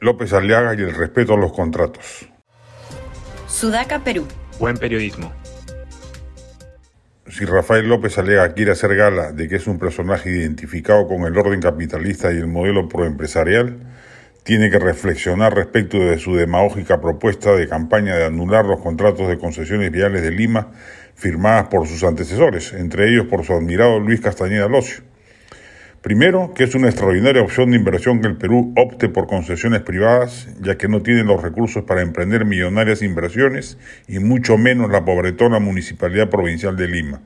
López Aliaga y el respeto a los contratos. Sudaca, Perú. Buen periodismo. Si Rafael López Aliaga quiere hacer gala de que es un personaje identificado con el orden capitalista y el modelo proempresarial, tiene que reflexionar respecto de su demagógica propuesta de campaña de anular los contratos de concesiones viales de Lima firmadas por sus antecesores, entre ellos por su admirado Luis Castañeda Locio. Primero, que es una extraordinaria opción de inversión que el Perú opte por concesiones privadas, ya que no tiene los recursos para emprender millonarias inversiones y mucho menos la pobretona Municipalidad Provincial de Lima.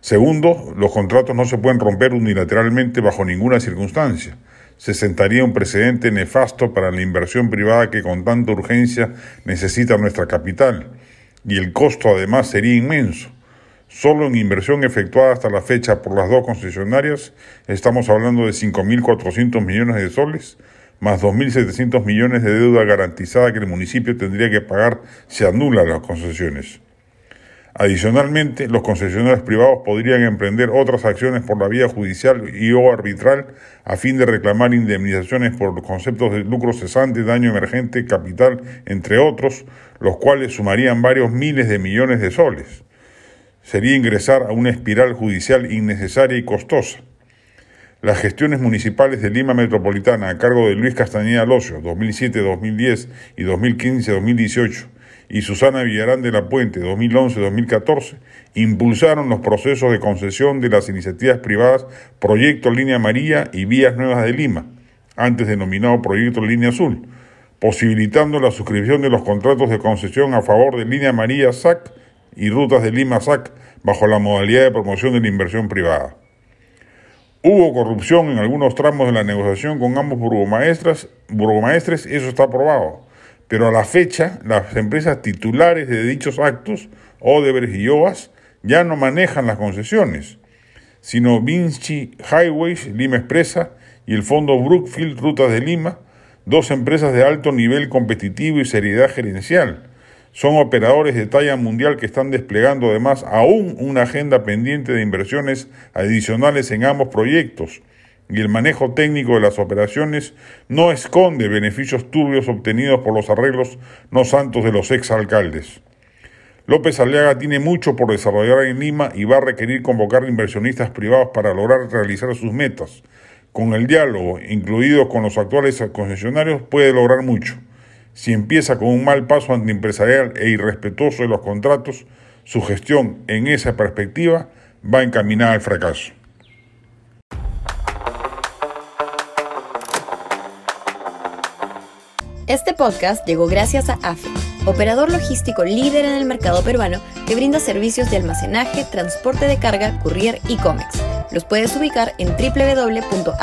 Segundo, los contratos no se pueden romper unilateralmente bajo ninguna circunstancia. Se sentaría un precedente nefasto para la inversión privada que con tanta urgencia necesita nuestra capital, y el costo además sería inmenso. Solo en inversión efectuada hasta la fecha por las dos concesionarias estamos hablando de 5.400 millones de soles, más 2.700 millones de deuda garantizada que el municipio tendría que pagar si anula las concesiones. Adicionalmente, los concesionarios privados podrían emprender otras acciones por la vía judicial y o arbitral a fin de reclamar indemnizaciones por conceptos de lucro cesante, daño emergente, capital, entre otros, los cuales sumarían varios miles de millones de soles sería ingresar a una espiral judicial innecesaria y costosa. Las gestiones municipales de Lima Metropolitana a cargo de Luis Castañeda Locio, 2007-2010 y 2015-2018, y Susana Villarán de la Puente, 2011-2014, impulsaron los procesos de concesión de las iniciativas privadas Proyecto Línea María y Vías Nuevas de Lima, antes denominado Proyecto Línea Azul, posibilitando la suscripción de los contratos de concesión a favor de Línea María SAC y rutas de Lima SAC bajo la modalidad de promoción de la inversión privada. Hubo corrupción en algunos tramos de la negociación con ambos burgomaestres, burgomaestres, eso está aprobado. Pero a la fecha, las empresas titulares de dichos actos, Odebrecht y OAS, ya no manejan las concesiones, sino Vinci Highways, Lima Expresa y el fondo Brookfield Rutas de Lima, dos empresas de alto nivel competitivo y seriedad gerencial son operadores de talla mundial que están desplegando además aún una agenda pendiente de inversiones adicionales en ambos proyectos y el manejo técnico de las operaciones no esconde beneficios turbios obtenidos por los arreglos no santos de los exalcaldes. López Aliaga tiene mucho por desarrollar en Lima y va a requerir convocar inversionistas privados para lograr realizar sus metas. Con el diálogo, incluido con los actuales concesionarios, puede lograr mucho. Si empieza con un mal paso antiempresarial e irrespetuoso de los contratos, su gestión en esa perspectiva va encaminada al fracaso. Este podcast llegó gracias a AFE, operador logístico líder en el mercado peruano que brinda servicios de almacenaje, transporte de carga, courier y cómics. Los puedes ubicar en www.afe.pe.